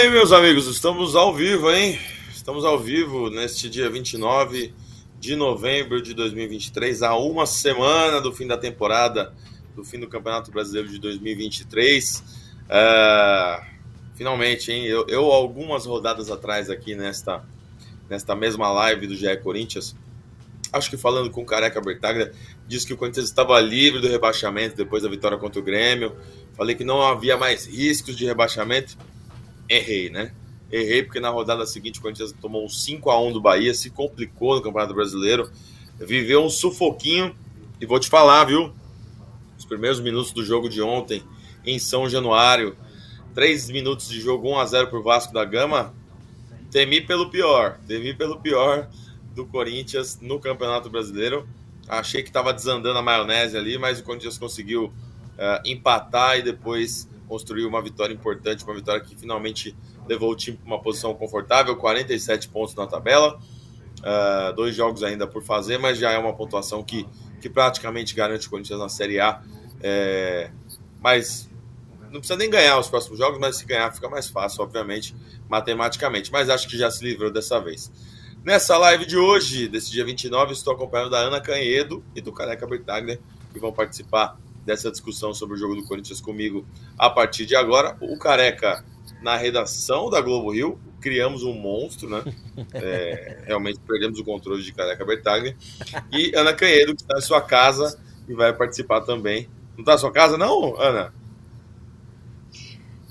Bem, meus amigos, estamos ao vivo, hein? Estamos ao vivo neste dia 29 de novembro de 2023, a uma semana do fim da temporada, do fim do Campeonato Brasileiro de 2023. Uh, finalmente, hein? Eu, eu, algumas rodadas atrás aqui nesta, nesta mesma live do GE Corinthians, acho que falando com o Careca Bertaglia, disse que o Corinthians estava livre do rebaixamento depois da vitória contra o Grêmio. Falei que não havia mais riscos de rebaixamento errei, né? Errei porque na rodada seguinte o Corinthians tomou um 5 a 1 do Bahia, se complicou no Campeonato Brasileiro, viveu um sufoquinho e vou te falar, viu? Os primeiros minutos do jogo de ontem em São Januário, 3 minutos de jogo 1 a 0 pro Vasco da Gama, temi pelo pior, temi pelo pior do Corinthians no Campeonato Brasileiro. Achei que estava desandando a maionese ali, mas o Corinthians conseguiu uh, empatar e depois construiu uma vitória importante, uma vitória que finalmente levou o time para uma posição confortável, 47 pontos na tabela, uh, dois jogos ainda por fazer, mas já é uma pontuação que, que praticamente garante o Corinthians na Série A. É, mas não precisa nem ganhar os próximos jogos, mas se ganhar fica mais fácil, obviamente, matematicamente. Mas acho que já se livrou dessa vez. Nessa live de hoje, desse dia 29, estou acompanhado da Ana Canhedo e do Careca Bertaglia, que vão participar dessa discussão sobre o jogo do Corinthians comigo a partir de agora. O Careca, na redação da Globo Rio, criamos um monstro, né? É, realmente perdemos o controle de Careca Bertaglia. E Ana Canhedo, que está em sua casa e vai participar também. Não está na sua casa, não, Ana?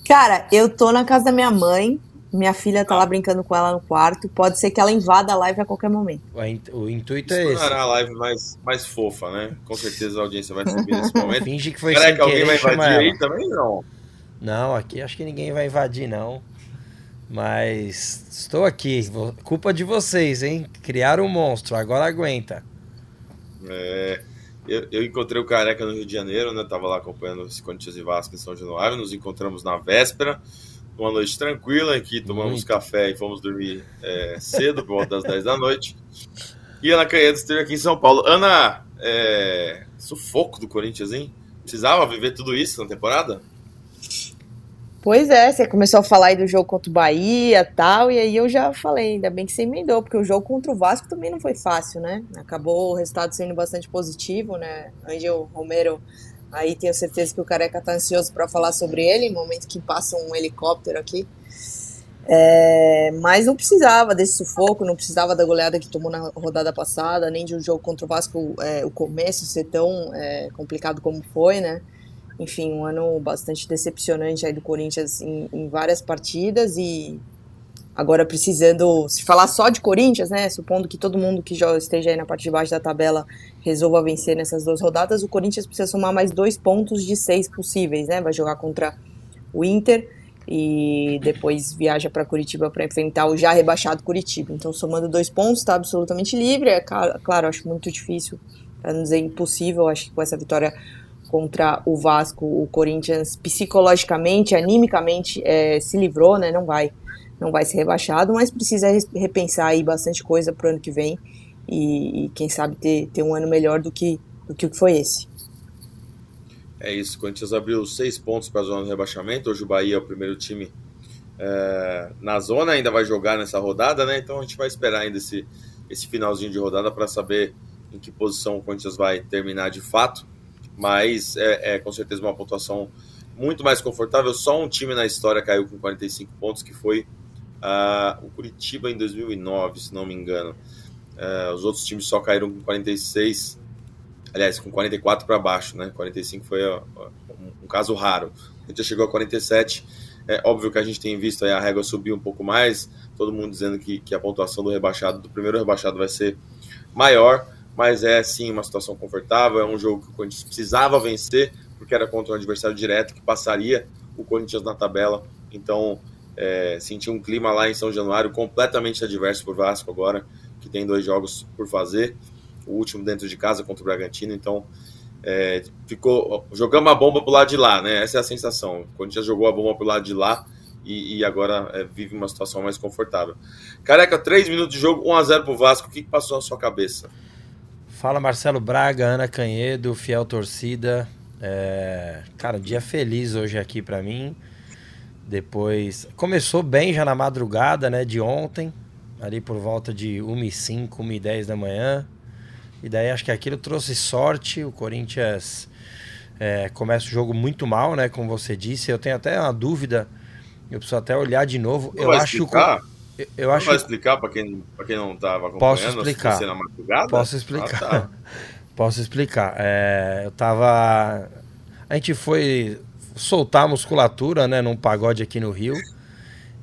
Cara, eu tô na casa da minha mãe, minha filha tá lá brincando com ela no quarto. Pode ser que ela invada a live a qualquer momento. O intuito é esse. a live mais, mais fofa, né? Com certeza a audiência vai subir nesse momento. Finge que foi Será que alguém vai invadir aí ela. também? Não. Não, aqui acho que ninguém vai invadir, não. Mas estou aqui. Culpa de vocês, hein? Criaram um monstro, agora aguenta. É, eu, eu encontrei o Careca no Rio de Janeiro, né? Tava lá acompanhando esse Corinthians e Vasco em São Januário. Nos encontramos na véspera, uma noite tranquila, em que tomamos Muito. café e fomos dormir é, cedo, por volta das 10 da noite. E Ana Canhedo esteve aqui em São Paulo. Ana, é, sufoco do Corinthians, hein? Precisava viver tudo isso na temporada? Pois é, você começou a falar aí do jogo contra o Bahia e tal, e aí eu já falei, ainda bem que você emendou, porque o jogo contra o Vasco também não foi fácil, né? Acabou o resultado sendo bastante positivo, né? Angel Romero, aí tenho certeza que o Careca tá ansioso para falar sobre ele, no momento que passa um helicóptero aqui. É, mas não precisava desse sufoco, não precisava da goleada que tomou na rodada passada, nem de um jogo contra o Vasco, é, o começo ser tão é, complicado como foi, né? enfim, um ano bastante decepcionante aí do Corinthians em, em várias partidas e agora precisando, se falar só de Corinthians, né, supondo que todo mundo que já esteja aí na parte de baixo da tabela resolva vencer nessas duas rodadas, o Corinthians precisa somar mais dois pontos de seis possíveis, né, vai jogar contra o Inter e depois viaja para Curitiba para enfrentar o já rebaixado Curitiba. Então, somando dois pontos, está absolutamente livre. É claro, acho muito difícil, para não dizer impossível. Acho que com essa vitória contra o Vasco, o Corinthians psicologicamente, animicamente é, se livrou, né? Não vai, não vai ser rebaixado, mas precisa repensar aí bastante coisa pro ano que vem e, e quem sabe ter, ter um ano melhor do que do que o que foi esse. É isso, o Corinthians abriu seis pontos para a zona do rebaixamento. Hoje o Bahia é o primeiro time é, na zona, ainda vai jogar nessa rodada, né? Então a gente vai esperar ainda esse, esse finalzinho de rodada para saber em que posição o Corinthians vai terminar de fato. Mas é, é com certeza uma pontuação muito mais confortável. Só um time na história caiu com 45 pontos, que foi ah, o Curitiba em 2009, se não me engano. É, os outros times só caíram com 46 aliás, com 44 para baixo, né? 45 foi ó, um, um caso raro. A gente já chegou a 47. É óbvio que a gente tem visto a régua subir um pouco mais, todo mundo dizendo que, que a pontuação do rebaixado, do primeiro rebaixado, vai ser maior, mas é sim uma situação confortável. É um jogo que o Corinthians precisava vencer, porque era contra um adversário direto que passaria o Corinthians na tabela. Então, é, senti um clima lá em São Januário completamente adverso para o Vasco agora, que tem dois jogos por fazer o último dentro de casa contra o Bragantino, então é, ficou jogamos a bomba pro lado de lá, né? Essa é a sensação. O Corinthians jogou a bomba pro lado de lá e, e agora é, vive uma situação mais confortável. Careca, 3 minutos de jogo, 1x0 pro Vasco. O que, passou na sua cabeça? Fala Marcelo Braga, Ana Canhedo, fiel torcida. É, Cara, dia feliz hoje aqui pra mim. Depois começou bem já na madrugada, né, de ontem, ali por volta de 1h05, 1h10 da manhã. E daí acho que aquilo trouxe sorte. O Corinthians é, começa o jogo muito mal, né? Como você disse. Eu tenho até uma dúvida. Eu preciso até olhar de novo. Não eu acho explicar? que. Eu, eu acho vai explicar para quem, pra quem não estava acompanhando? Posso explicar. na madrugada? Posso explicar. Ah, tá. Posso explicar. É, eu tava. A gente foi soltar a musculatura, né, num pagode aqui no Rio.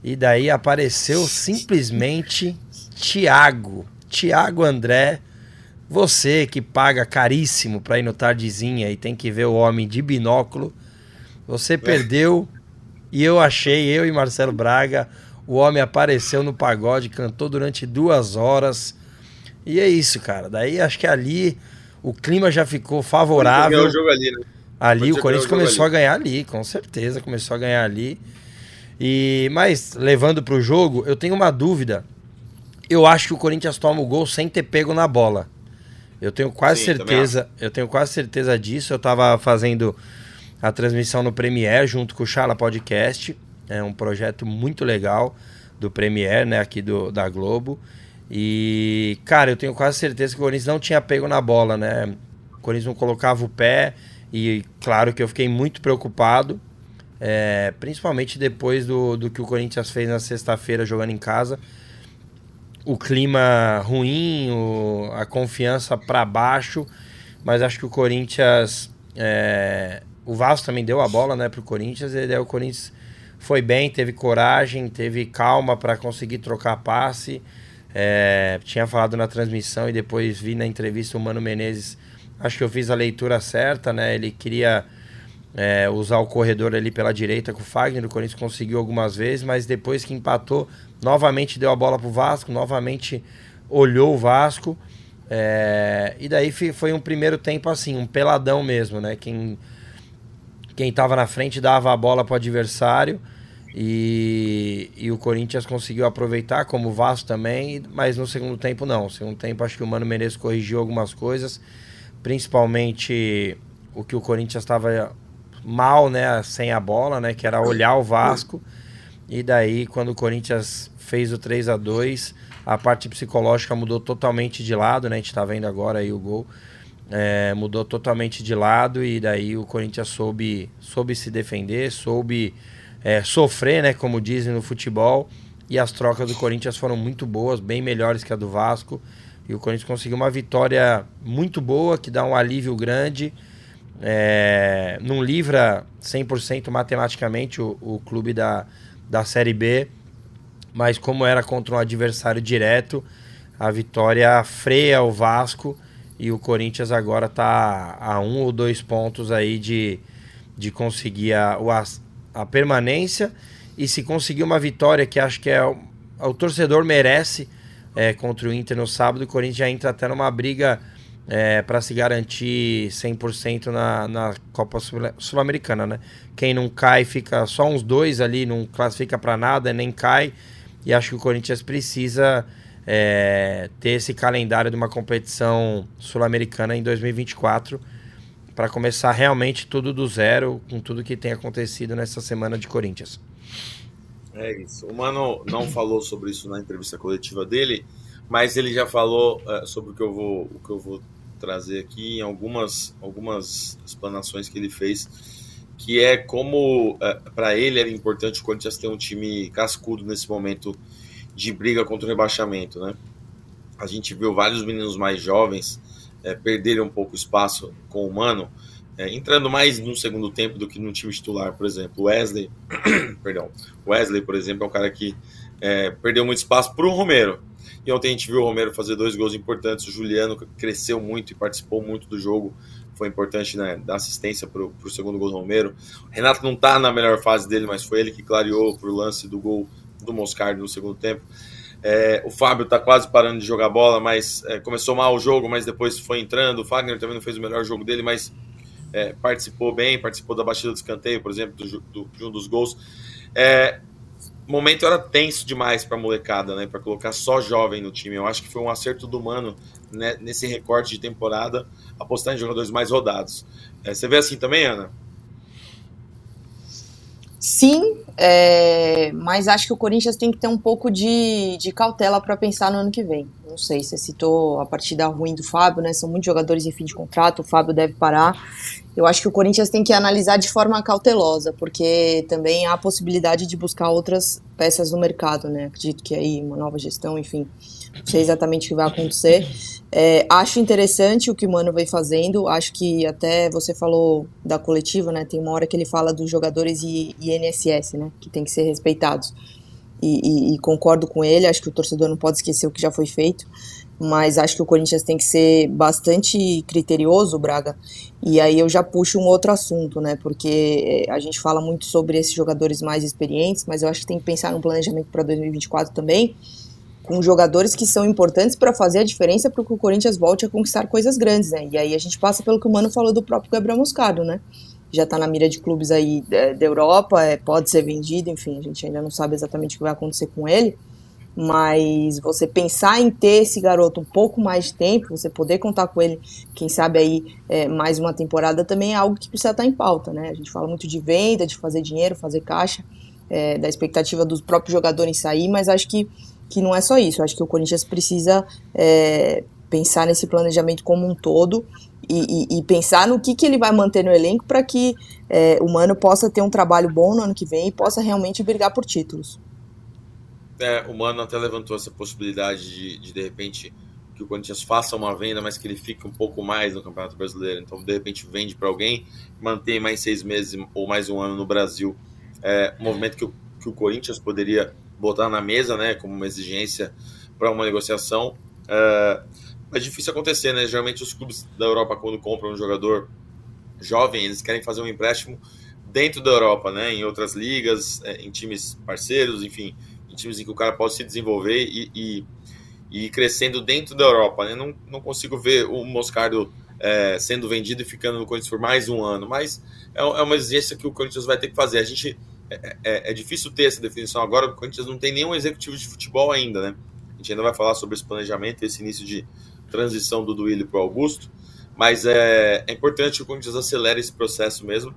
E daí apareceu simplesmente Tiago. Tiago André. Você que paga caríssimo pra ir no Tardezinha e tem que ver o homem de binóculo. Você perdeu. E eu achei, eu e Marcelo Braga, o homem apareceu no pagode, cantou durante duas horas. E é isso, cara. Daí acho que ali o clima já ficou Ganhou favorável. o jogo ali, né? Ali o Corinthians começou a ganhar ali, com certeza, começou a ganhar ali. E mas levando para o jogo, eu tenho uma dúvida. Eu acho que o Corinthians toma o gol sem ter pego na bola. Eu tenho quase Sim, certeza, eu tenho quase certeza disso. Eu estava fazendo a transmissão no Premiere junto com o Chala Podcast. É um projeto muito legal do Premiere, né, aqui do, da Globo. E, cara, eu tenho quase certeza que o Corinthians não tinha pego na bola, né? O Corinthians não colocava o pé. E, claro, que eu fiquei muito preocupado. é, principalmente depois do, do que o Corinthians fez na sexta-feira jogando em casa. O clima ruim, o- a confiança para baixo. Mas acho que o Corinthians. é, o Vasco também deu a bola né, para o Corinthians. E daí o Corinthians foi bem, teve coragem, teve calma para conseguir trocar passe. É, tinha falado na transmissão e depois vi na entrevista o Mano Menezes. Acho que eu fiz a leitura certa, né? Ele queria é, usar o corredor ali pela direita com o Fagner. O Corinthians conseguiu algumas vezes, mas depois que empatou, novamente deu a bola pro Vasco, novamente olhou o Vasco. É, e daí foi um primeiro tempo assim, um peladão mesmo, né? Quem quem estava na frente dava a bola para o adversário e, e o Corinthians conseguiu aproveitar, como o Vasco também, mas no segundo tempo não. No segundo tempo acho que o Mano Menezes corrigiu algumas coisas, principalmente o que o Corinthians estava mal, né, sem a bola, né, que era olhar o Vasco. E daí quando o Corinthians fez o 3 a 2 a parte psicológica mudou totalmente de lado, né? A gente tá vendo agora aí o gol. É, mudou totalmente de lado e daí o Corinthians soube, soube se defender, soube é, sofrer, né, como dizem no futebol. E as trocas do Corinthians foram muito boas, bem melhores que a do Vasco. E o Corinthians conseguiu uma vitória muito boa, que dá um alívio grande. É, não livra 100% matematicamente o, o clube da, da Série B, mas como era contra um adversário direto, a vitória freia o Vasco e o Corinthians agora está a um ou dois pontos aí de, de conseguir a, a permanência e se conseguir uma vitória que acho que é o, o torcedor merece é, contra o Inter no sábado, o Corinthians já entra até numa briga para se garantir 100% na, na Copa Sul- Sul-Americana, né? Quem não cai fica só uns dois ali, não classifica para nada, nem cai. E acho que o Corinthians precisa é, ter esse calendário de uma competição sul-americana em 2024 para começar realmente tudo do zero com tudo que tem acontecido nessa semana de Corinthians. É isso. O Mano não falou sobre isso na entrevista coletiva dele, mas ele já falou eh, sobre o que eu vou, o que eu vou trazer aqui em algumas, algumas explanações que ele fez, que é como para ele era importante o Corinthians ter um time cascudo nesse momento de briga contra o rebaixamento, né? A gente viu vários meninos mais jovens eh, perderem um pouco espaço com o Mano, eh, entrando mais no segundo tempo do que no time titular, por exemplo. Wesley, perdão, Wesley, por exemplo, é um cara que é, perdeu muito espaço para o Romero. E ontem a gente viu o Romero fazer dois gols importantes. O Juliano cresceu muito e participou muito do jogo. Foi importante né, dar assistência para o segundo gol do Romero. O Renato não está na melhor fase dele, mas foi ele que clareou para o lance do gol do Moscardo no segundo tempo. É, o Fábio está quase parando de jogar bola, mas é, começou mal o jogo, mas depois foi entrando. O Fagner também não fez o melhor jogo dele, mas é, participou bem, participou da batida do escanteio, por exemplo, do, do, de um dos gols. É, momento era tenso demais para a molecada, né? Para colocar só jovem no time. Eu acho que foi um acerto do Mano né, nesse recorte de temporada apostar em jogadores mais rodados. É, você vê assim também, Ana? Sim, é, mas acho que o Corinthians tem que ter um pouco de, de cautela para pensar no ano que vem. Não sei, você citou a partida ruim do Fábio, né? São muitos jogadores em fim de contrato, o Fábio deve parar. Eu acho que o Corinthians tem que analisar de forma cautelosa, porque também há a possibilidade de buscar outras peças no mercado, né? Acredito que aí uma nova gestão, enfim, não sei exatamente o que vai acontecer. É, acho interessante o que o Mano vem fazendo. Acho que até você falou da coletiva, né? Tem uma hora que ele fala dos jogadores e INSS, né? Que tem que ser respeitados. E, e, e, concordo com ele. Acho que o torcedor não pode esquecer o que já foi feito. Mas acho que o Corinthians tem que ser bastante criterioso, Braga. E aí eu já puxo um outro assunto, né? Porque a gente fala muito sobre esses jogadores mais experientes, mas eu acho que tem que pensar no planejamento para 2024 também com jogadores que são importantes para fazer a diferença para que o Corinthians volte a conquistar coisas grandes, né? E aí a gente passa pelo que o Mano falou do próprio Gabriel Moscardo, né? Já está na mira de clubes aí é, da Europa, é, pode ser vendido, enfim, a gente ainda não sabe exatamente o que vai acontecer com ele. Mas você pensar em ter esse garoto um pouco mais de tempo, você poder contar com ele, quem sabe aí é, mais uma temporada, também é algo que precisa estar em pauta, né? A gente fala muito de venda, de fazer dinheiro, fazer caixa, é, da expectativa dos próprios jogadores sair, mas acho que que não é só isso. Eu acho que o Corinthians precisa é, pensar nesse planejamento como um todo e, e, e, pensar no que, que ele vai manter no elenco para que é, o Mano possa ter um trabalho bom no ano que vem e possa realmente brigar por títulos. É, o Mano até levantou essa possibilidade de, de, de repente, que o Corinthians faça uma venda, mas que ele fique um pouco mais no Campeonato Brasileiro. Então, de repente, vende para alguém, mantém mais seis meses ou mais um ano no Brasil. É um movimento que o, que o Corinthians poderia botar na mesa, né, como uma exigência para uma negociação. É, é difícil acontecer, né? Geralmente os clubes da Europa, quando compram um jogador jovem, eles querem fazer um empréstimo dentro da Europa, né? Em outras ligas, é, em times parceiros, enfim, em times em que o cara pode se desenvolver e, e, e ir crescendo dentro da Europa, né? Não, não consigo ver o Moscardo é, sendo vendido e ficando no Corinthians por mais um ano, mas é, é uma exigência que o Corinthians vai ter que fazer. A gente é, é, é, difícil ter essa definição agora, porque o Corinthians não tem nenhum executivo de futebol ainda, né? A gente ainda vai falar sobre esse planejamento esse início de transição do Duílio para o Augusto, mas é, é, importante que o Corinthians acelere esse processo mesmo,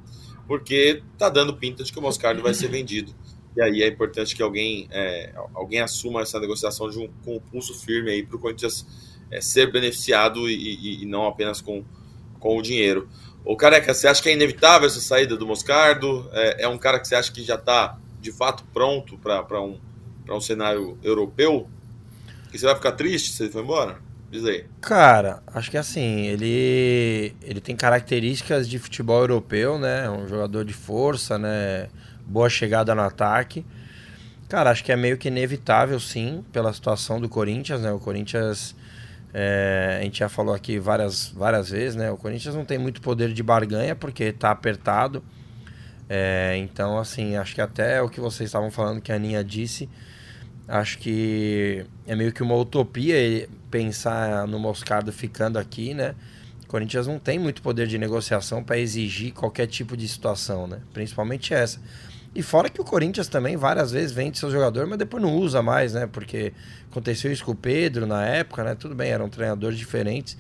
porque tá dando pinta de que o Moscardo vai ser vendido. E aí é importante que alguém, é, alguém assuma essa negociação de um, com o um pulso firme aí para o Corinthians é, ser beneficiado e, e, e não apenas com, com o dinheiro. O Careca, você acha que é inevitável essa saída do Moscardo? É, é um cara que você acha que já está de fato pronto para um, um cenário europeu? E você vai ficar triste se ele for embora? Diz aí. Cara, acho que assim, ele ele tem características de futebol europeu, né? Um jogador de força, né? Boa chegada no ataque. Cara, acho que é meio que inevitável, sim, pela situação do Corinthians, né? O Corinthians é, a gente já falou aqui várias, várias vezes, né? O Corinthians não tem muito poder de barganha porque está apertado. É, então, assim, acho que até o que vocês estavam falando, que a Aninha disse, acho que é meio que uma utopia pensar no Moscardo ficando aqui, né? O Corinthians não tem muito poder de negociação para exigir qualquer tipo de situação, né? Principalmente essa. E fora que o Corinthians também várias vezes vende seu jogador, mas depois não usa mais, né? Porque aconteceu isso com o Pedro na época, né? Tudo bem, eram treinadores diferentes.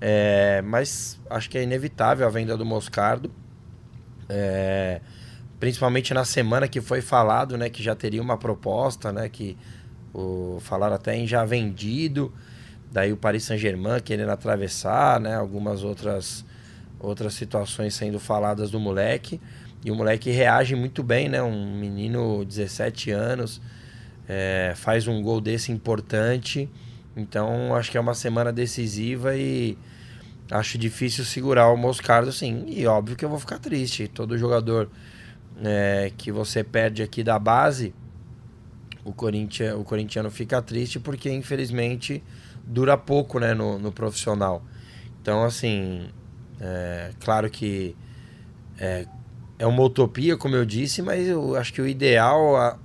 É, mas acho que é inevitável a venda do Moscardo. É, principalmente na semana que foi falado, né? Que já teria uma proposta, né? Que o, falaram até em já vendido. Daí o Paris Saint-Germain querendo atravessar, né? Algumas outras, outras situações sendo faladas do moleque. E o moleque reage muito bem, né? Um menino 17 anos, é, faz um gol desse importante. Então acho que é uma semana decisiva e acho difícil segurar o Moscardo, sim. E óbvio que eu vou ficar triste. Todo jogador é, que você perde aqui da base, o, Corinthians, o corintiano fica triste porque infelizmente dura pouco né, no, no profissional. Então, assim, é, claro que é, é uma utopia, como eu disse, mas eu acho que o ideal,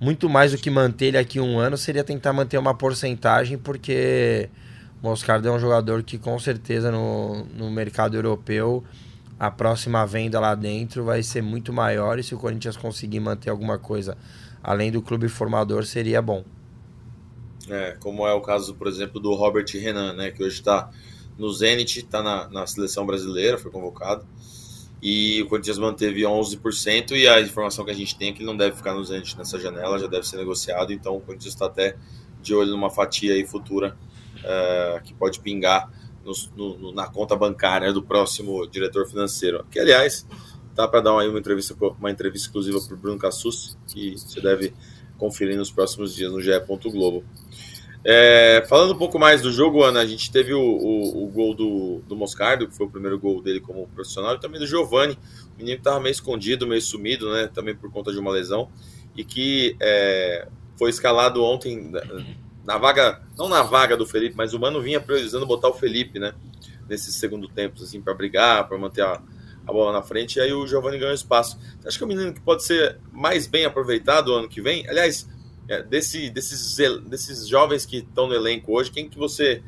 muito mais do que manter ele aqui um ano, seria tentar manter uma porcentagem, porque o Moscardo é um jogador que com certeza no, no mercado europeu a próxima venda lá dentro vai ser muito maior e se o Corinthians conseguir manter alguma coisa além do clube formador seria bom. É, como é o caso, por exemplo, do Robert Renan, né, que hoje está no Zenit, está na, na seleção brasileira, foi convocado. E o Corinthians manteve 11%, e a informação que a gente tem é que ele não deve ficar nos entes nessa janela, já deve ser negociado, então o Corinthians está até de olho numa fatia aí futura uh, que pode pingar no, no, na conta bancária do próximo diretor financeiro. Que, aliás, tá para dar uma, uma, entrevista, uma entrevista exclusiva para o Bruno Cassus, que você deve conferir nos próximos dias no GE. Globo. É, falando um pouco mais do jogo, Ana, a gente teve o, o, o, gol do, do Moscardo, que foi o primeiro gol dele como profissional, e também do Giovani, o menino que estava meio escondido, meio sumido, né, também por conta de uma lesão, e que é, foi escalado ontem na vaga, não na vaga do Felipe, mas o Mano vinha priorizando botar o Felipe, né, nesse segundo tempo, assim, para brigar, para manter a, a bola na frente, e aí o Giovani ganhou espaço. Acha que é um menino que pode ser mais bem aproveitado ano que vem? Aliás, é, desse, desses, desses jovens que estão no elenco hoje, quem que você,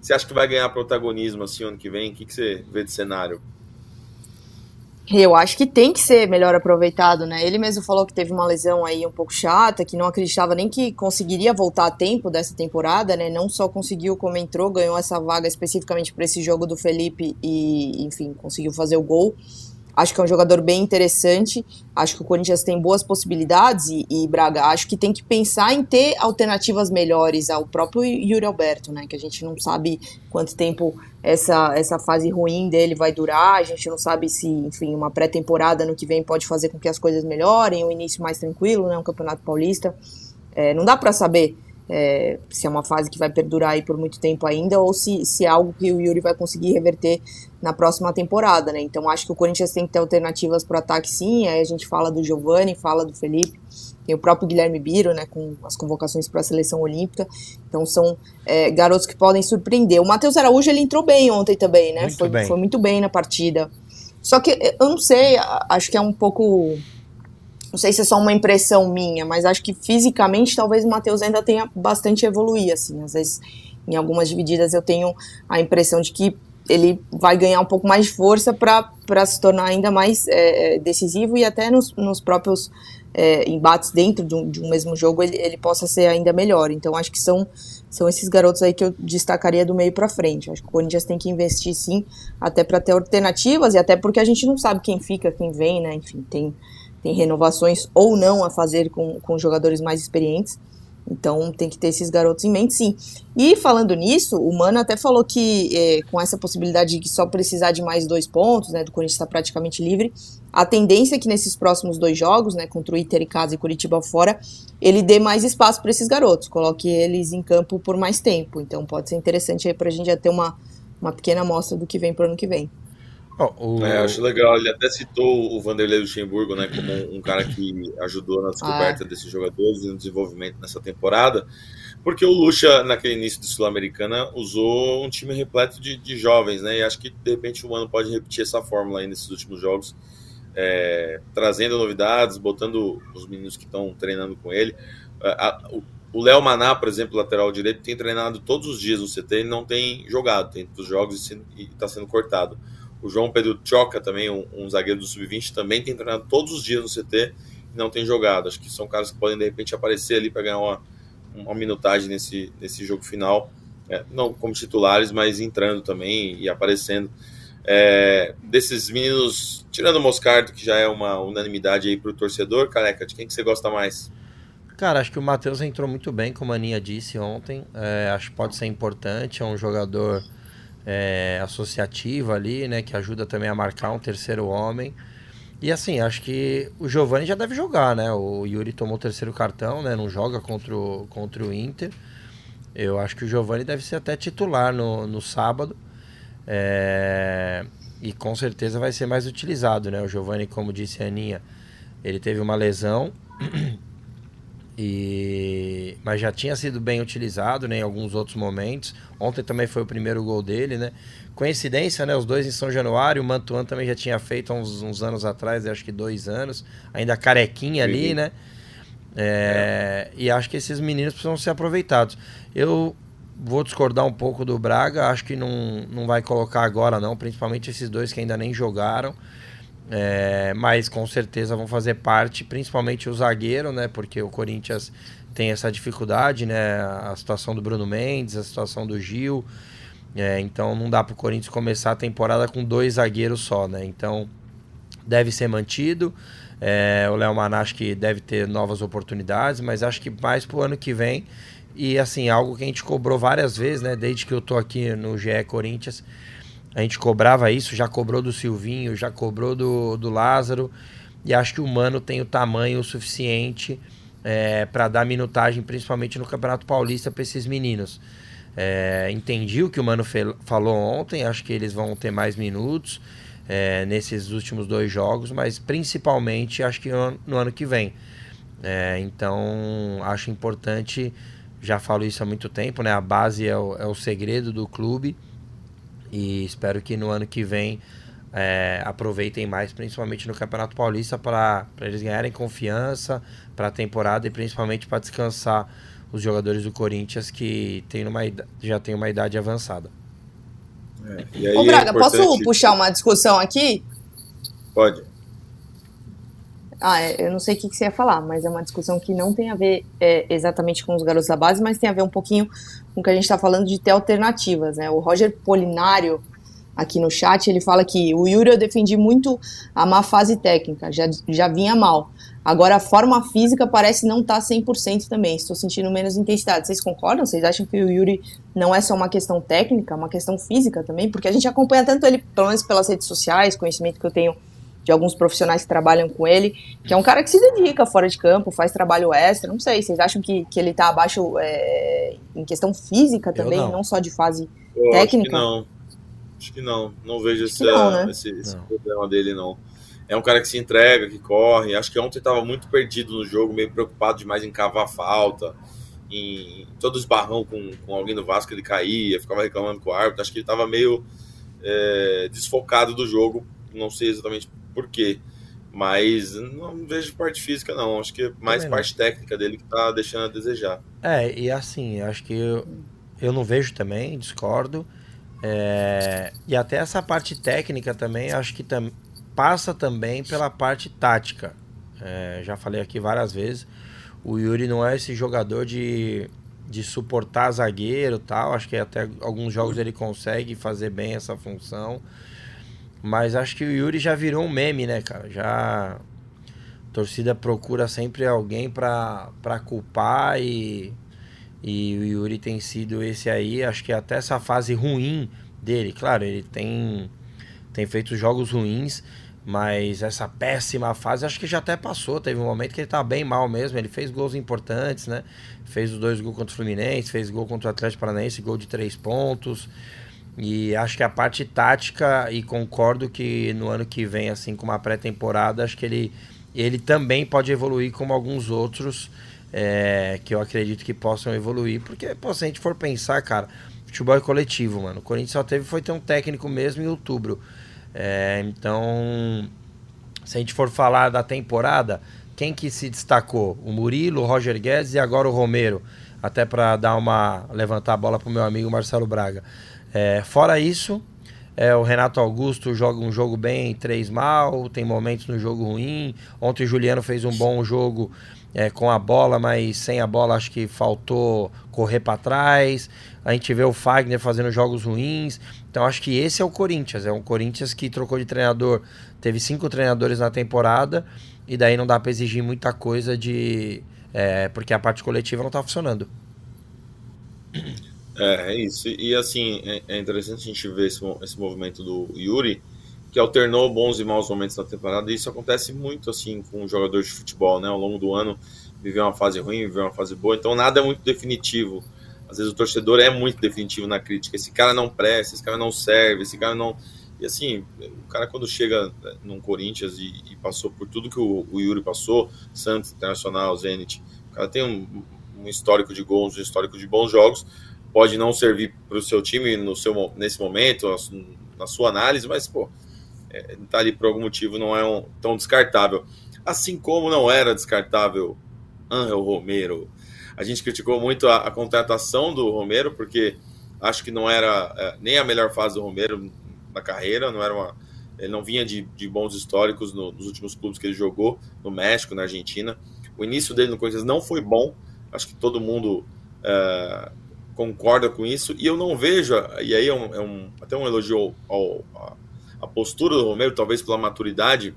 você acha que vai ganhar protagonismo assim ano que vem? O que, que você vê de cenário? Eu acho que tem que ser melhor aproveitado, né? Ele mesmo falou que teve uma lesão aí um pouco chata, que não acreditava nem que conseguiria voltar a tempo dessa temporada, né? Não só conseguiu como entrou, ganhou essa vaga especificamente para esse jogo do Felipe e, enfim, conseguiu fazer o gol. Acho que é um jogador bem interessante. Acho que o Corinthians tem boas possibilidades e, e, Braga, acho que tem que pensar em ter alternativas melhores ao próprio Yuri Alberto, né? Que a gente não sabe quanto tempo essa, essa fase ruim dele vai durar. A gente não sabe se, enfim, uma pré-temporada no que vem pode fazer com que as coisas melhorem, um início mais tranquilo, né? Um campeonato paulista. É, não dá para saber é, se é uma fase que vai perdurar aí por muito tempo ainda ou se, se é algo que o Yuri vai conseguir reverter na próxima temporada, né? Então acho que o Corinthians tem que ter alternativas para o ataque sim, aí a gente fala do Giovani, fala do Felipe, tem o próprio Guilherme Biro, né, com as convocações para a seleção olímpica, então são é, garotos que podem surpreender. O Matheus Araújo, ele entrou bem ontem também, né, muito foi, bem. foi muito bem na partida, só que eu não sei, acho que é um pouco não sei se é só uma impressão minha, mas acho que fisicamente talvez o Matheus ainda tenha bastante evoluir, assim, às vezes em algumas divididas eu tenho a impressão de que ele vai ganhar um pouco mais de força para se tornar ainda mais é, é, decisivo e até nos, nos próprios é, embates dentro de um, de um, mesmo jogo ele, ele possa ser ainda melhor. Então acho que são, são esses garotos aí que eu destacaria do meio para frente. Acho que o Corinthians tem que investir sim, até para ter alternativas e até porque a gente não sabe quem fica, quem vem, né? Enfim, tem tem renovações ou não a fazer com, com jogadores mais experientes. Então tem que ter esses garotos em mente, sim. E falando nisso, o Mano até falou que é, com essa possibilidade de só precisar de mais dois pontos, né, do Corinthians estar praticamente livre, a tendência é que nesses próximos dois jogos, né, contra o Inter e Casa e Curitiba fora, ele dê mais espaço para esses garotos, coloque eles em campo por mais tempo. Então pode ser interessante aí para a gente já ter uma, uma pequena amostra do que vem para o ano que vem. Oh, o... é, acho legal. Ele até citou o Vanderlei Luxemburgo, né, como um, um cara que ajudou na descoberta ah. desses jogadores e no desenvolvimento nessa temporada, porque o Lucha, naquele início de Sul-Americana, usou um time repleto de, de, jovens, né, e acho que de repente o Mano pode repetir essa fórmula aí nesses últimos jogos, é, trazendo novidades, botando os meninos que estão treinando com ele. A, o, o Léo Maná, por exemplo, lateral direito, tem treinado todos os dias no CT, ele não tem jogado, tem os jogos e está sendo cortado. O João Pedro Choca, também, um, um zagueiro do Sub-20, também tem treinado todos os dias no CT e não tem jogado. Acho que são caras que podem, de repente, aparecer ali para ganhar uma, uma minutagem nesse, nesse jogo final. É, não como titulares, mas entrando também e aparecendo. É, desses meninos, tirando o Moscardo, que já é uma unanimidade aí para o torcedor, careca, de quem que você gosta mais? Cara, acho que o Matheus entrou muito bem, como a Aninha disse ontem. É, acho que pode ser importante, é um jogador é, associativa ali, né? Que ajuda também a marcar um terceiro homem. E assim, acho que o Giovani já deve jogar, né? O Yuri tomou o terceiro cartão, né? Não joga contra o, contra o Inter. Eu acho que o Giovani deve ser até titular no, no sábado. É... E com certeza vai ser mais utilizado, né? O Giovani, como disse a Aninha, ele teve uma lesão. E... Mas já tinha sido bem utilizado né, em alguns outros momentos. Ontem também foi o primeiro gol dele, né? Coincidência, né? Os dois em São Januário. O Mantuan também já tinha feito uns, uns anos atrás, acho que dois anos. Ainda carequinha ali, né? É... É. E acho que esses meninos precisam ser aproveitados. Eu vou discordar um pouco do Braga. Acho que não, não vai colocar agora, não. Principalmente esses dois que ainda nem jogaram. É, mas com certeza vão fazer parte, principalmente o zagueiro, né? Porque o Corinthians tem essa dificuldade, né? A situação do Bruno Mendes, a situação do Gil. É, então não dá para o Corinthians começar a temporada com dois zagueiros só, né? Então deve ser mantido. É, o Léo Manache que deve ter novas oportunidades, mas acho que mais pro ano que vem. E assim, algo que a gente cobrou várias vezes, né? Desde que eu tô aqui no GE Corinthians, a gente cobrava isso, já cobrou do Silvinho, já cobrou do, do Lázaro. E acho que o Mano tem o tamanho suficiente é, para dar minutagem, principalmente no Campeonato Paulista, para esses meninos. É, entendi o que o Mano falou ontem, acho que eles vão ter mais minutos é, nesses últimos dois jogos, mas principalmente acho que no, no ano que vem. É, então acho importante, já falo isso há muito tempo, né? A base é o, é o segredo do clube e espero que no ano que vem é, aproveitem mais, principalmente no Campeonato Paulista, para eles ganharem confiança para a temporada e principalmente para descansar os jogadores do Corinthians que tem uma, já tem uma idade avançada. É, Ô, Braga, é importante... posso puxar uma discussão aqui? Pode. Ah, é, eu não sei o que, que, você ia falar, mas é uma discussão que não tem a ver é, exatamente com os garotos da base, mas tem a ver um pouquinho com que a gente está falando de ter alternativas, né? O Roger Polinário, aqui no chat, ele fala que o Yuri eu defendi muito a má fase técnica, já, já vinha mal. Agora a forma física parece não estar tá 100% também. Estou sentindo menos intensidade. Vocês concordam? Vocês acham que o Yuri não é só uma questão técnica, é uma questão física também? Porque a gente acompanha tanto ele, pelo menos pelas redes sociais, conhecimento que eu tenho de alguns profissionais que trabalham com ele, que é um cara que se dedica fora de campo, faz trabalho extra. Não sei, vocês acham que, que ele está abaixo é, em questão física também, não. não. só de fase eu técnica? Acho que não. Acho que não. Não vejo esse, não, né? esse, esse problema dele, não é um cara que se entrega, que corre. Acho que ontem estava muito perdido no jogo, meio preocupado demais em cavar falta, em todo esbarrão com, com alguém do Vasco ele caía, ficava reclamando com o árbitro. Acho que ele estava meio é, desfocado do jogo, não sei exatamente por quê. Mas não vejo parte física, não. Acho que é mais parte técnica dele que está deixando a desejar. É, e assim, acho que eu, eu não vejo também, discordo. É, e até essa parte técnica também, acho que tam, passa também pela parte tática. É, já falei aqui várias vezes. O Yuri não é esse jogador de, de suportar zagueiro tal. Acho que até alguns jogos ele consegue fazer bem essa função. Mas acho que o Yuri já virou um meme, né, cara? Já. A torcida procura sempre alguém para culpar e. E o Yuri tem sido esse aí. Acho que até essa fase ruim dele. Claro, ele tem, tem feito jogos ruins mas essa péssima fase, acho que já até passou. Teve um momento que ele tá bem mal mesmo. Ele fez gols importantes, né? Fez os dois gols contra o Fluminense, fez gol contra o Atlético Paranaense, gol de três pontos. E acho que a parte tática, e concordo que no ano que vem, assim, com uma pré-temporada, acho que ele, ele também pode evoluir como alguns outros é, que eu acredito que possam evoluir. Porque, pô, se a gente for pensar, cara, futebol é coletivo, mano. O Corinthians só teve foi ter um técnico mesmo em outubro. É, então, se a gente for falar da temporada, quem que se destacou? O Murilo, o Roger Guedes e agora o Romero. Até para dar uma levantar a bola para o meu amigo Marcelo Braga. É, fora isso, é, o Renato Augusto joga um jogo bem, três mal, tem momentos no jogo ruim. Ontem o Juliano fez um bom jogo é, com a bola, mas sem a bola acho que faltou correr para trás. A gente vê o Fagner fazendo jogos ruins. Então acho que esse é o Corinthians. É um Corinthians que trocou de treinador. Teve cinco treinadores na temporada. E daí não dá para exigir muita coisa de. É, porque a parte coletiva não tá funcionando. É, é isso. E assim, é, é interessante a gente ver esse, esse movimento do Yuri que alternou bons e maus momentos na temporada, e isso acontece muito assim com um jogador de futebol, né? Ao longo do ano, viveu uma fase ruim, viveu uma fase boa, então nada é muito definitivo. Às vezes o torcedor é muito definitivo na crítica. Esse cara não presta, esse cara não serve, esse cara não. E assim, o cara quando chega né, num Corinthians e, e passou por tudo que o, o, Yuri passou, Santos, Internacional, Zenit, o cara tem um, um histórico de gols, um histórico de bons jogos, pode não servir para o seu time no seu, nesse momento, na sua análise, mas, pô, é, tá ali por algum motivo, não é um, tão descartável. Assim como não era descartável Angel Romero. A gente criticou muito a, a contratação do Romero, porque acho que não era é, nem a melhor fase do Romero na carreira, não era uma, ele não vinha de, de bons históricos no, nos últimos clubes que ele jogou, no México, na Argentina. O início dele no Corinthians não foi bom, acho que todo mundo é, concorda com isso, e eu não vejo, e aí é, um, é um até um elogio ao, ao, a postura do Romero, talvez pela maturidade,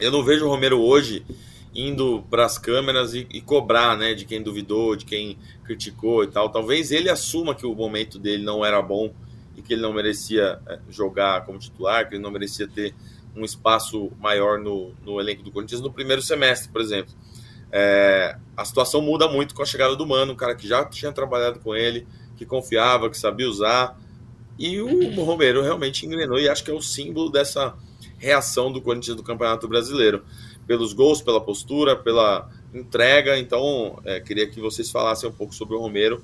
eu não vejo o Romero hoje indo para as câmeras e, e, cobrar, né, de quem duvidou, de quem criticou e tal. Talvez ele assuma que o momento dele não era bom e que ele não merecia é, jogar como titular, que ele não merecia ter um espaço maior no, no elenco do Corinthians no primeiro semestre, por exemplo. É, a situação muda muito com a chegada do Mano, um cara que já tinha trabalhado com ele, que confiava, que sabia usar. E o Romero realmente engrenou e acho que é o símbolo dessa reação do Corinthians do Campeonato Brasileiro pelos gols, pela postura, pela entrega. Então, é, queria que vocês falassem um pouco sobre o Romero.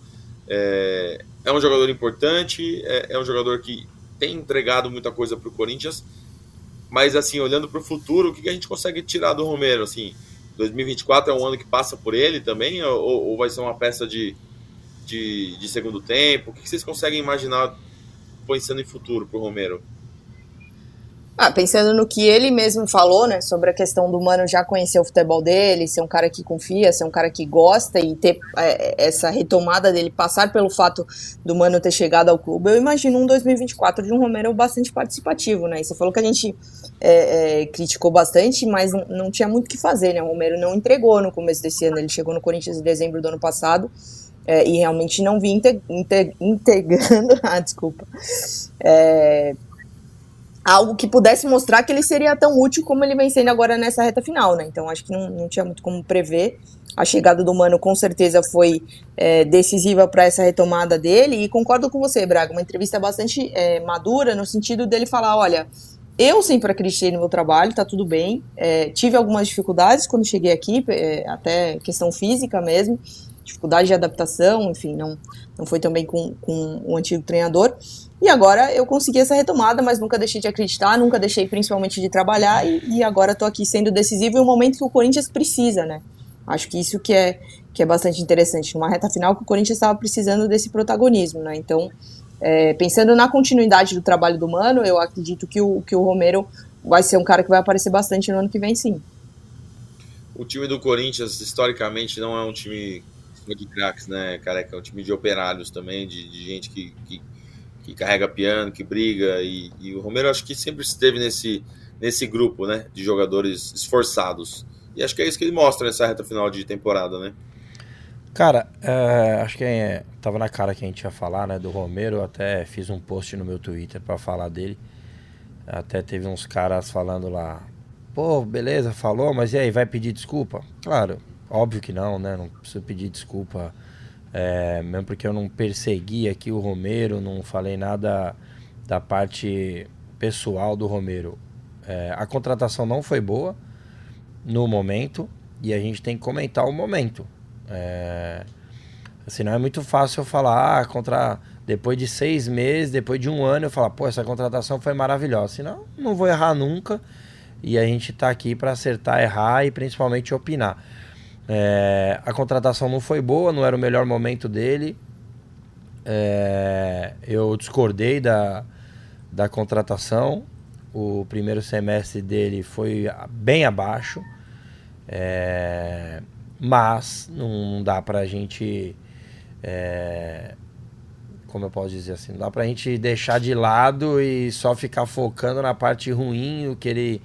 É, é um jogador importante, é, é, um jogador que tem entregado muita coisa para o Corinthians, mas assim, olhando para o futuro, o que, que, a gente consegue tirar do Romero? Assim, 2024 é um ano que passa por ele também, ou, ou vai ser uma peça de, de, de segundo tempo? O que, vocês conseguem imaginar pensando em futuro para o Romero? Ah, pensando no que ele mesmo falou, né, sobre a questão do Mano já conhecer o futebol dele, ser um cara que confia, ser um cara que gosta e ter é, essa retomada dele, passar pelo fato do Mano ter chegado ao clube, eu imagino um 2024 de um Romero bastante participativo, né? E você falou que a gente é, é, criticou bastante, mas não, tinha muito o que fazer, né? O Romero não entregou no começo desse ano, ele chegou no Corinthians em dezembro do ano passado. É, e realmente não vi integrando, ah, desculpa, é, algo que pudesse mostrar que ele seria tão útil como ele vem sendo agora nessa reta final, né? Então acho que não, não tinha muito como prever. A chegada do Mano com certeza foi é, decisiva para essa retomada dele e concordo com você, Braga. Uma entrevista bastante é, madura no sentido dele falar: olha, eu sempre acreditei no meu trabalho, tá tudo bem. É, tive algumas dificuldades quando cheguei aqui, é, até questão física mesmo, dificuldade de adaptação, enfim, não, não foi também com, com o antigo treinador. E agora eu consegui essa retomada, mas nunca deixei de acreditar, nunca deixei principalmente de trabalhar e, e agora estou aqui sendo decisivo em um momento que o Corinthians precisa, né? Acho que isso que é, que é bastante interessante. Numa reta final que o Corinthians estava precisando desse protagonismo, né? Então, é, pensando na continuidade do trabalho do Mano, eu acredito que o, que o Romero vai ser um cara que vai aparecer bastante no ano que vem, sim. O time do Corinthians, historicamente, não é um time de craques, né, careca? É um time de operários também, de, de gente que, que que carrega piano, que briga, e, e, o Romero acho que sempre esteve nesse, nesse grupo, né, de jogadores esforçados. E acho que é isso que ele mostra nessa reta final de temporada, né? Cara, é, acho que é, tava na cara que a gente ia falar, né, do Romero, até fiz um post no meu Twitter para falar dele. Até teve uns caras falando lá, pô, beleza, falou, mas e aí, vai pedir desculpa? Claro, óbvio que não, né, não preciso pedir desculpa é, mesmo porque eu não persegui aqui o Romero, não falei nada da parte pessoal do Romero. É, a contratação não foi boa no momento e a gente tem que comentar o momento. É, assim, é muito fácil eu falar, ah, contra, depois de seis meses, depois de um ano, eu falar, pô, essa contratação foi maravilhosa. Senão, não vou errar nunca. E a gente está aqui para acertar, errar e principalmente opinar. É, a contratação não foi boa, não era o melhor momento dele. É, eu discordei da, da contratação. O primeiro semestre dele foi bem abaixo. É, mas não dá pra gente. É, como eu posso dizer assim? Não dá pra gente deixar de lado e só ficar focando na parte ruim, o que ele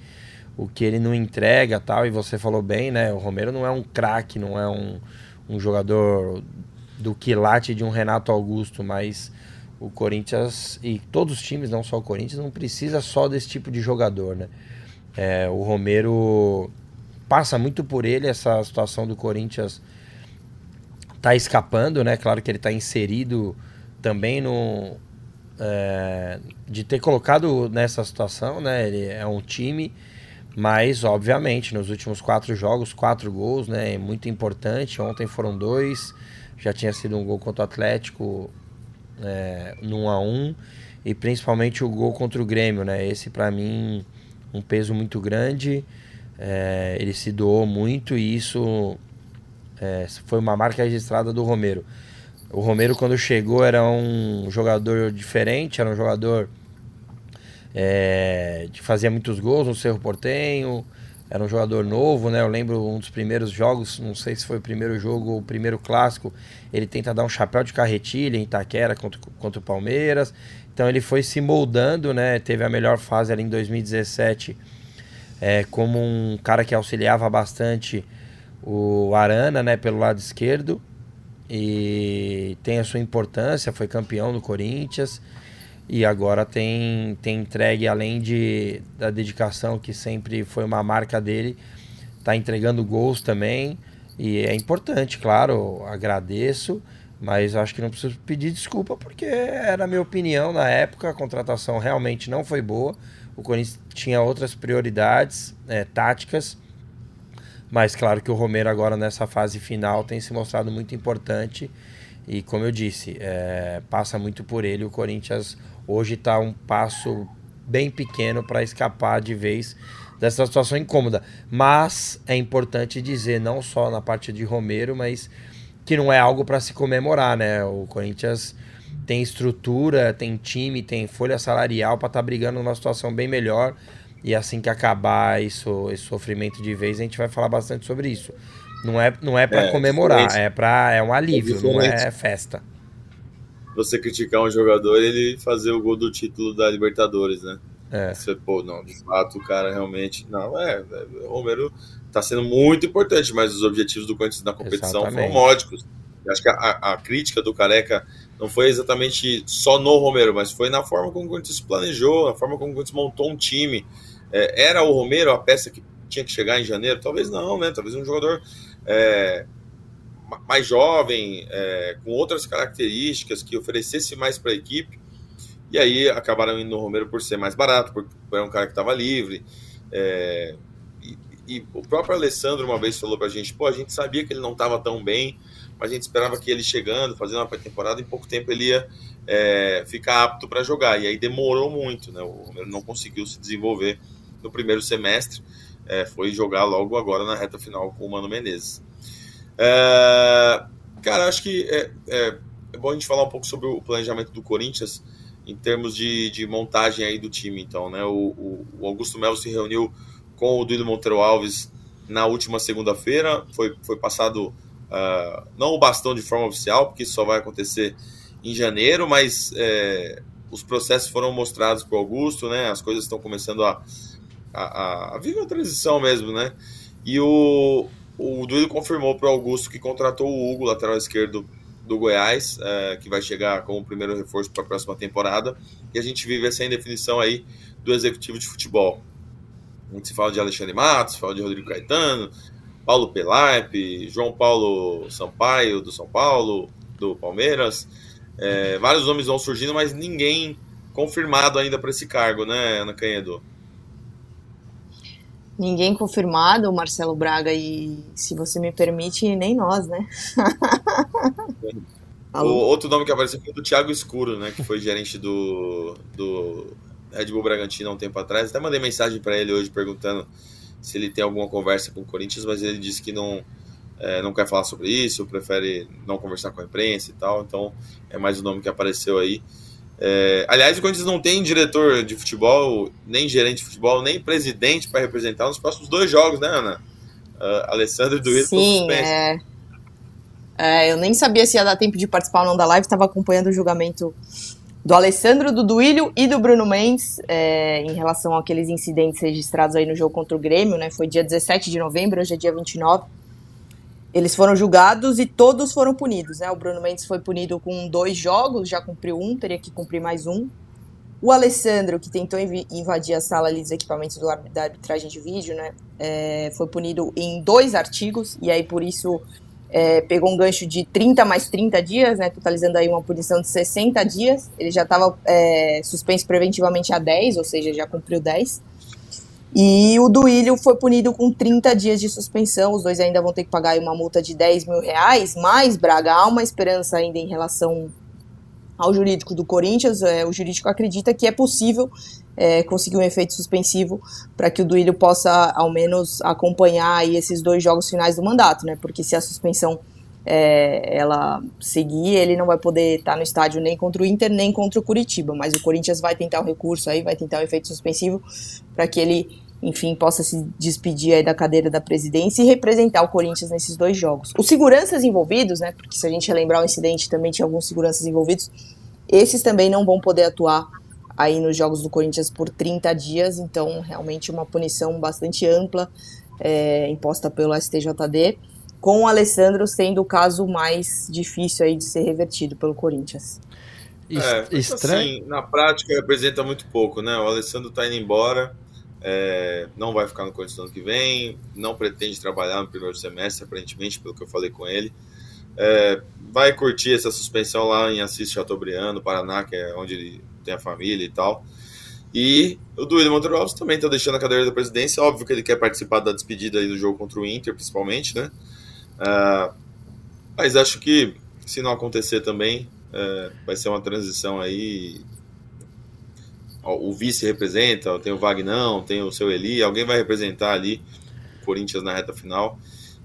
o que ele não entrega tal. E você falou bem, né? O Romero não é um craque, não é um, um jogador do quilate de um Renato Augusto, mas o Corinthians e todos os times, não só o Corinthians, não precisa só desse tipo de jogador, né? É, o Romero passa muito por ele essa situação do Corinthians tá escapando, né? Claro que ele está inserido também no é, de ter colocado nessa situação, né? Ele é um time mas, obviamente, nos últimos quatro jogos, quatro gols, né? É muito importante. Ontem foram dois. Já tinha sido um gol contra o Atlético é, no 1 a 1 E principalmente o gol contra o Grêmio, né? Esse, para mim, um peso muito grande. É, ele se doou muito e isso é, foi uma marca registrada do Romero. O Romero, quando chegou, era um jogador diferente, era um jogador é, fazia muitos gols no Cerro Portenho, era um jogador novo, né? Eu lembro um dos primeiros jogos, não sei se foi o primeiro jogo ou o primeiro clássico, ele tenta dar um chapéu de carretilha em Itaquera contra, contra o Palmeiras. Então ele foi se moldando, né? Teve a melhor fase ali em 2017 é, como um cara que auxiliava bastante o Arana, né, pelo lado esquerdo. E tem a sua importância, foi campeão do Corinthians e agora tem, tem entregue, além de, da dedicação que sempre foi uma marca dele, tá entregando gols também. E é importante, claro, agradeço, mas acho que não preciso pedir desculpa porque era a minha opinião na época, a contratação realmente não foi boa. O Corinthians tinha outras prioridades é, táticas, mas claro que o Romero agora nessa fase final tem se mostrado muito importante. E como eu disse, é, passa muito por ele. O Corinthians hoje está um passo bem pequeno para escapar de vez dessa situação incômoda. Mas é importante dizer, não só na parte de Romero, mas que não é algo para se comemorar, né? O Corinthians tem estrutura, tem time, tem folha salarial para estar tá brigando numa situação bem melhor. E assim que acabar isso, esse sofrimento de vez, a gente vai falar bastante sobre isso. Não é, não é para é, comemorar, é para é um alívio, é não é festa. Você criticar um jogador, ele fazer o gol do título da Libertadores, né? É. Você, pô, não, de fato, o cara realmente. Não, é. é o Romero tá sendo muito importante, mas os objetivos do Corinthians na competição Exatamente. foram módicos. Eu acho que a, a, crítica do Careca não foi exatamente só no Romero, mas foi na forma como o Corinthians planejou, na forma como o Corinthians montou um time. É, era o Romero a peça que tinha que chegar em janeiro? Talvez não, né? Talvez um jogador é, mais jovem, é, com outras características, que oferecesse mais para a equipe. E aí acabaram indo no Romero por ser mais barato, porque era um cara que estava livre. É, e, e, o próprio Alessandro uma vez falou para a gente: pô, a gente sabia que ele não estava tão bem, mas a gente esperava que ele chegando, fazendo uma pré-temporada, em pouco tempo ele ia é, ficar apto para jogar. E aí demorou muito, né? O Romero não conseguiu se desenvolver no primeiro semestre. É, foi jogar logo agora na reta final com o Mano Menezes. É, cara, acho que é, é, é, bom a gente falar um pouco sobre o planejamento do Corinthians em termos de, de montagem aí do time, então, né? O, o, o Augusto Melo se reuniu com o Duílio Monteiro Alves na última segunda-feira, foi, foi passado uh, não o bastão de forma oficial, porque isso só vai acontecer em janeiro, mas é, os processos foram mostrados para o Augusto, né? As coisas estão começando a, a, a, viver uma transição mesmo, né? E o, o Duílio confirmou para o Augusto que contratou o Hugo, lateral esquerdo, do Goiás, é, que vai chegar como primeiro reforço para a próxima temporada. E a gente vive essa indefinição aí do executivo de futebol. A gente se fala de Alexandre Matos, fala de Rodrigo Caetano, Paulo Pelaipe, João Paulo Sampaio, do São Paulo, do Palmeiras. É, vários nomes vão surgindo, mas ninguém confirmado ainda para esse cargo, né, Ana Canhedo? Ninguém confirmado, o Marcelo Braga e, se você me permite, nem nós, né? o outro nome que apareceu foi o do Thiago Escuro, né? Que foi gerente do, do Red Bull Bragantino há um tempo atrás. Até mandei mensagem para ele hoje perguntando se ele tem alguma conversa com o Corinthians, mas ele disse que não, é, não quer falar sobre isso, prefere não conversar com a imprensa e tal. Então é mais o um nome que apareceu aí. É, aliás, o Corinthians não tem diretor de futebol, nem gerente de futebol, nem presidente para representar nos próximos dois jogos, né, Ana? Uh, Alessandro Duílio Sim, é... é... eu nem sabia se ia dar tempo de participar ou não da live, estava acompanhando o julgamento do Alessandro, do Duílio e do Bruno Mendes é, em relação àqueles incidentes registrados aí no jogo contra o Grêmio, né? Foi dia 17 de novembro, hoje é dia 29. Eles foram julgados e todos foram punidos, né? O Bruno Mendes foi punido com dois jogos, já cumpriu um, teria que cumprir mais um. O Alessandro, que tentou invadir a sala ali dos equipamentos do, da arbitragem de vídeo, né? É, foi punido em dois artigos, e aí por isso é, pegou um gancho de 30 mais 30 dias, né? Totalizando aí uma punição de 60 dias. Ele já estava é, suspenso preventivamente a 10, ou seja, já cumpriu 10. E o Duílio foi punido com 30 dias de suspensão. Os dois ainda vão ter que pagar uma multa de 10 mil reais. Mas, Braga, há uma esperança ainda em relação ao jurídico do Corinthians. É, o jurídico acredita que é possível é, conseguir um efeito suspensivo para que o Duílio possa, ao menos, acompanhar esses dois jogos finais do mandato, né? Porque se a suspensão é, ela seguir, ele não vai poder estar no estádio nem contra o Inter, nem contra o Curitiba. Mas o Corinthians vai tentar o recurso aí, vai tentar o efeito suspensivo para que ele enfim, possa se despedir aí da cadeira da presidência e representar o Corinthians nesses dois jogos. Os seguranças envolvidos, né, porque se a gente lembrar o incidente também tinha alguns seguranças envolvidos, esses também não vão poder atuar aí nos jogos do Corinthians por 30 dias, então realmente uma punição bastante ampla é, imposta pelo STJD, com o Alessandro sendo o caso mais difícil aí de ser revertido pelo Corinthians. É, estranho. Assim, na prática representa muito pouco, né? O Alessandro está indo embora, é, não vai ficar no Corinthians no ano que vem, não pretende trabalhar no primeiro semestre, aparentemente, pelo que eu falei com ele. É, vai curtir essa suspensão lá em Assis Chateaubriand, no Paraná, que é onde ele tem a família e tal. E o Duílio Monteiro Alves também está deixando a cadeira da presidência. Óbvio que ele quer participar da despedida aí do jogo contra o Inter, principalmente, né? Uh, mas acho que se não acontecer também, uh, vai ser uma transição aí. O vice representa, tem o Vagnão, tem o seu Eli, alguém vai representar ali o Corinthians na reta final.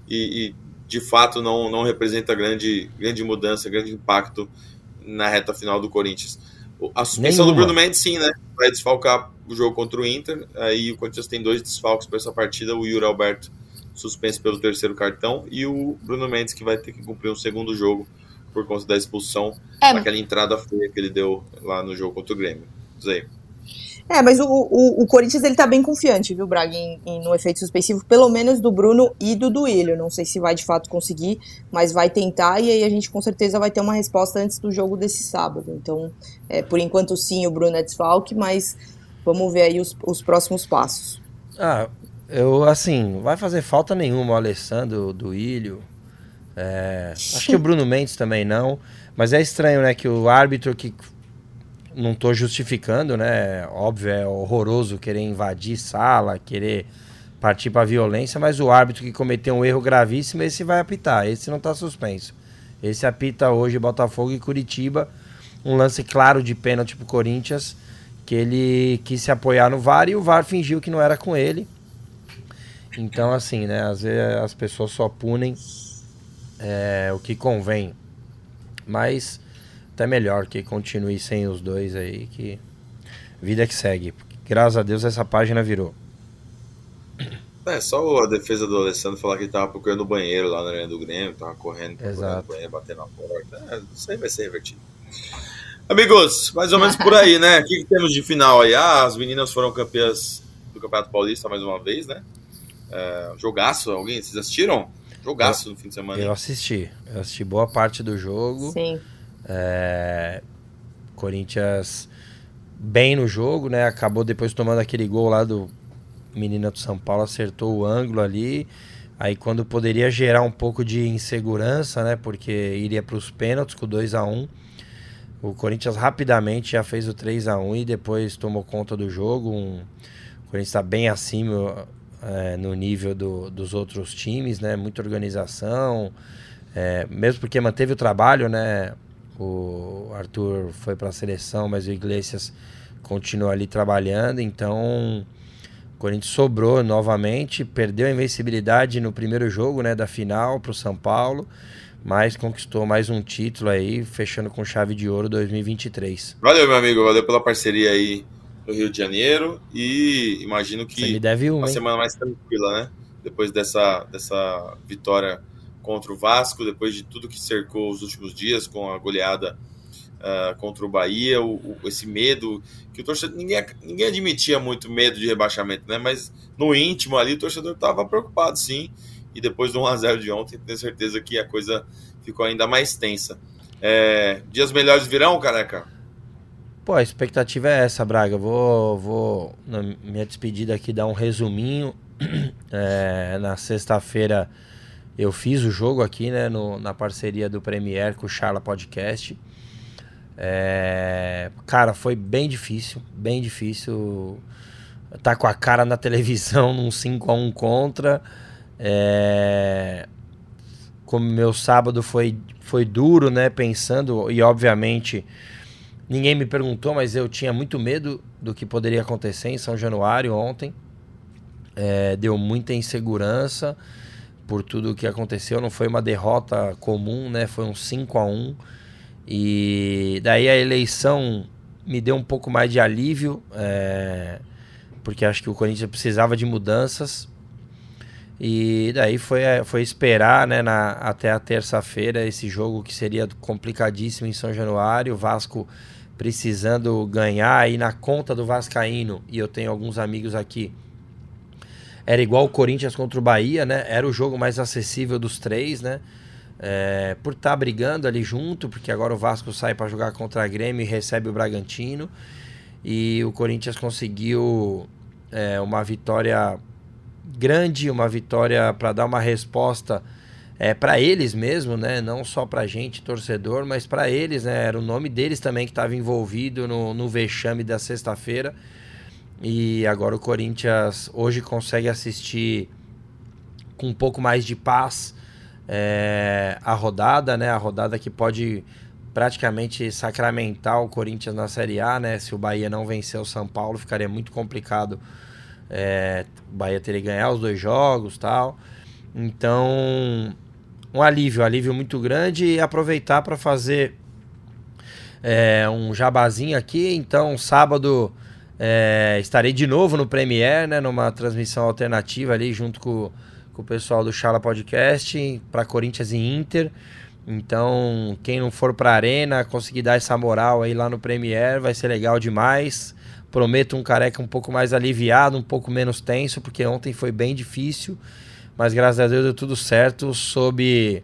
E, e de fato não, não representa grande, grande mudança, grande impacto na reta final do Corinthians. A suspensão Nenhuma. do Bruno Mendes, sim, né? Vai desfalcar o jogo contra o Inter. Aí o Corinthians tem dois desfalques para essa partida: o Yuri Alberto, suspenso pelo terceiro cartão, e o Bruno Mendes, que vai ter que cumprir um segundo jogo por conta da expulsão, é. daquela entrada feia que ele deu lá no jogo contra o Grêmio. Zé. É, mas o, o, o, Corinthians ele tá bem confiante, viu, Braga, em, em, no efeito suspensivo, pelo menos do Bruno e do Duílio. Não sei se vai de fato conseguir, mas vai tentar e aí a gente com certeza vai ter uma resposta antes do jogo desse sábado. Então, é, por enquanto sim, o Bruno é desfalque, mas vamos ver aí os, os próximos passos. Ah, eu, assim, vai fazer falta nenhuma o Alessandro, o Duílio. É, acho que o Bruno Mendes também não. Mas é estranho, né, que o árbitro que não estou justificando, né? Óbvio, é horroroso querer invadir sala, querer partir para violência, mas o árbitro que cometeu um erro gravíssimo, esse vai apitar, esse não está suspenso. Esse apita hoje Botafogo e Curitiba, um lance claro de pênalti pro Corinthians, que ele quis se apoiar no VAR e o VAR fingiu que não era com ele. Então, assim, né? Às vezes as pessoas só punem é, o que convém. Mas até melhor que continue sem os dois aí, que vida que segue. Graças a Deus essa página virou. É, só a defesa do Alessandro falar que ele tava procurando o banheiro lá na linha do Grêmio, tava correndo procurando o banheiro, batendo na porta. É, isso aí vai ser revertido. Amigos, mais ou menos por aí, né? O que, que, temos de final aí? Ah, as meninas foram campeãs do Campeonato Paulista mais uma vez, né? É, jogaço, alguém? Vocês assistiram? Jogaço eu, no fim de semana. Eu assisti. Eu assisti boa parte do jogo. Sim. É, Corinthians bem no jogo, né? Acabou depois tomando aquele gol lá do menino do São Paulo, acertou o ângulo ali. Aí quando poderia gerar um pouco de insegurança, né? Porque iria para os pênaltis com 2 a 1 um, O Corinthians rapidamente já fez o 3 a 1 e depois tomou conta do jogo. Um, o Corinthians está bem acima é, no nível do, dos outros times, né? Muita organização. É, mesmo porque manteve o trabalho, né? O Arthur foi para a seleção, mas o Iglesias continua ali trabalhando. Então, o Corinthians sobrou novamente, perdeu a invencibilidade no primeiro jogo né, da final para o São Paulo, mas conquistou mais um título aí, fechando com chave de ouro 2023. Valeu, meu amigo, valeu pela parceria aí no Rio de Janeiro e imagino que Você me deve um, uma hein? semana mais tranquila, né? Depois dessa, dessa vitória contra o Vasco, depois de tudo que cercou os últimos dias com a goleada uh, contra o Bahia, o, o, esse medo que o torcedor ninguém, ninguém admitia muito medo de rebaixamento, né? Mas no íntimo ali o torcedor estava preocupado, sim. E depois do 1 a 0 de ontem, tenho certeza que a coisa ficou ainda mais tensa. É, dias melhores virão, careca? Pô, a expectativa é essa, Braga. Vou, vou na minha despedida aqui dar um resuminho. É, na sexta-feira eu fiz o jogo aqui, né, no, na parceria do Premier com o Charla Podcast. É, cara, foi bem difícil, bem difícil. Tá com a cara na televisão num 5 a 1 contra. É, como meu sábado foi, foi duro, né, pensando, e obviamente ninguém me perguntou, mas eu tinha muito medo do que poderia acontecer em São Januário ontem. É, deu muita insegurança por tudo o que aconteceu. Não foi uma derrota comum, né? Foi um 5 a 1 E daí a eleição me deu um pouco mais de alívio, é... porque acho que o Corinthians precisava de mudanças. E daí foi, foi esperar né, na, até a terça-feira esse jogo que seria complicadíssimo em São Januário. O Vasco precisando ganhar e na conta do Vascaíno, e eu tenho alguns amigos aqui, era igual o Corinthians contra o Bahia, né? Era o jogo mais acessível dos três, né? É, por estar tá brigando ali junto, porque agora o Vasco sai para jogar contra a Grêmio e recebe o Bragantino. E o Corinthians conseguiu é, uma vitória grande, uma vitória para dar uma resposta é, para eles mesmo, né? Não só para gente, torcedor, mas para eles, né? Era o nome deles também que estava envolvido no, no vexame da sexta-feira. E agora o Corinthians hoje consegue assistir com um pouco mais de paz é, a rodada, né? A rodada que pode praticamente sacramentar o Corinthians na Série A, né? Se o Bahia não vencer o São Paulo, ficaria muito complicado. É, o Bahia teria que ganhar os dois jogos tal. Então, um alívio, um alívio muito grande e aproveitar para fazer é, um jabazinho aqui. Então, sábado é, estarei de novo no Premiere, né, numa transmissão alternativa ali junto com, com o pessoal do Chala Podcast para Corinthians e Inter. Então, quem não for para a Arena, conseguir dar essa moral aí lá no Premiere, vai ser legal demais. Prometo um careca um pouco mais aliviado, um pouco menos tenso, porque ontem foi bem difícil mas graças a Deus deu tudo certo sob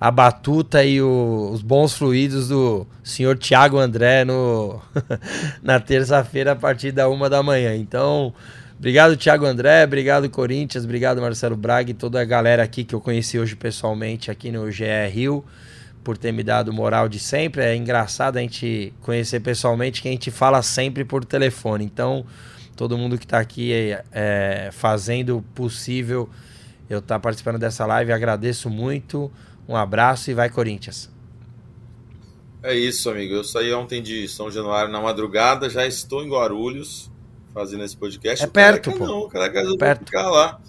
a batuta e o, os bons fluidos do senhor Tiago André no, na terça-feira a partir da uma da manhã. Então, obrigado Tiago André, obrigado Corinthians, obrigado Marcelo Braga e toda a galera aqui que eu conheci hoje pessoalmente aqui no GE Rio por ter me dado moral de sempre. É engraçado a gente conhecer pessoalmente quem a gente fala sempre por telefone. Então, todo mundo que está aqui é, é, fazendo possível eu estar tá participando dessa live. Agradeço muito. Um abraço e vai Corinthians. É isso, amigo. Eu saí ontem de São Januário na madrugada, já estou em Guarulhos fazendo esse podcast. É perto, pô. Não, o cara resolveu perto. ficar lá.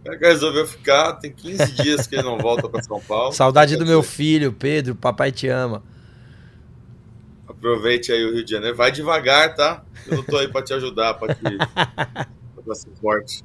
O cara resolveu ficar, tem 15 dias que ele não volta para São Paulo. Saudade do meu filho, Pedro, papai te ama. Aproveite aí o Rio de Janeiro. Vai devagar, tá? Eu não tô aí para te ajudar, para te suporte.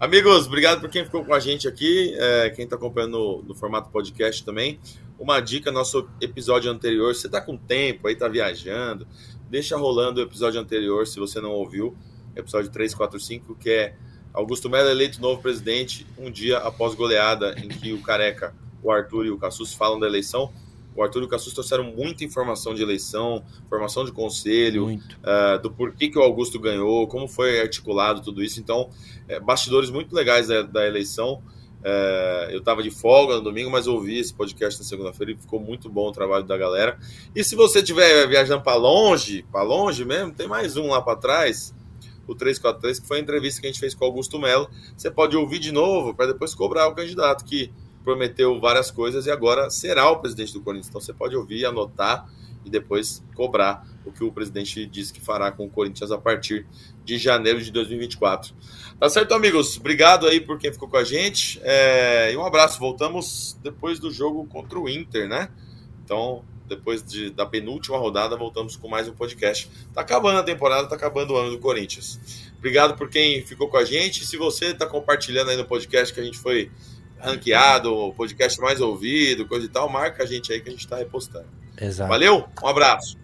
Amigos, obrigado por quem ficou com a gente aqui, é, quem está acompanhando no, no, formato podcast também. Uma dica, nosso episódio anterior, você está com tempo aí, está viajando, deixa rolando o episódio anterior, se você não ouviu, episódio 345, que é Augusto Melo eleito novo presidente um dia após goleada em que o Careca, o Arthur e o Cassus falam da eleição. O Arthur e o Cassus trouxeram muita informação de eleição, formação de conselho, uh, do porquê que o Augusto ganhou, como foi articulado tudo isso. Então, é, bastidores muito legais da, da eleição. É, eu estava de folga no domingo, mas ouvi esse podcast na segunda-feira e ficou muito bom o trabalho da galera. E se você estiver viajando para longe, para longe mesmo, tem mais um lá para trás, o 343, que foi a entrevista que a gente fez com o Augusto Melo. Você pode ouvir de novo para depois cobrar o candidato que prometeu várias coisas e agora será o presidente do Corinthians. Então você pode ouvir, anotar e depois cobrar o que o presidente disse que fará com o Corinthians a partir de janeiro de 2024. Tá certo, amigos? Obrigado aí por quem ficou com a gente. É... E um abraço. Voltamos depois do jogo contra o Inter, né? Então, depois de, da penúltima rodada, voltamos com mais um podcast. Tá acabando a temporada, tá acabando o ano do Corinthians. Obrigado por quem ficou com a gente. Se você tá compartilhando aí no podcast que a gente foi ranqueado, o podcast mais ouvido, coisa e tal, marca a gente aí que a gente está repostando. Exato. Valeu, um abraço.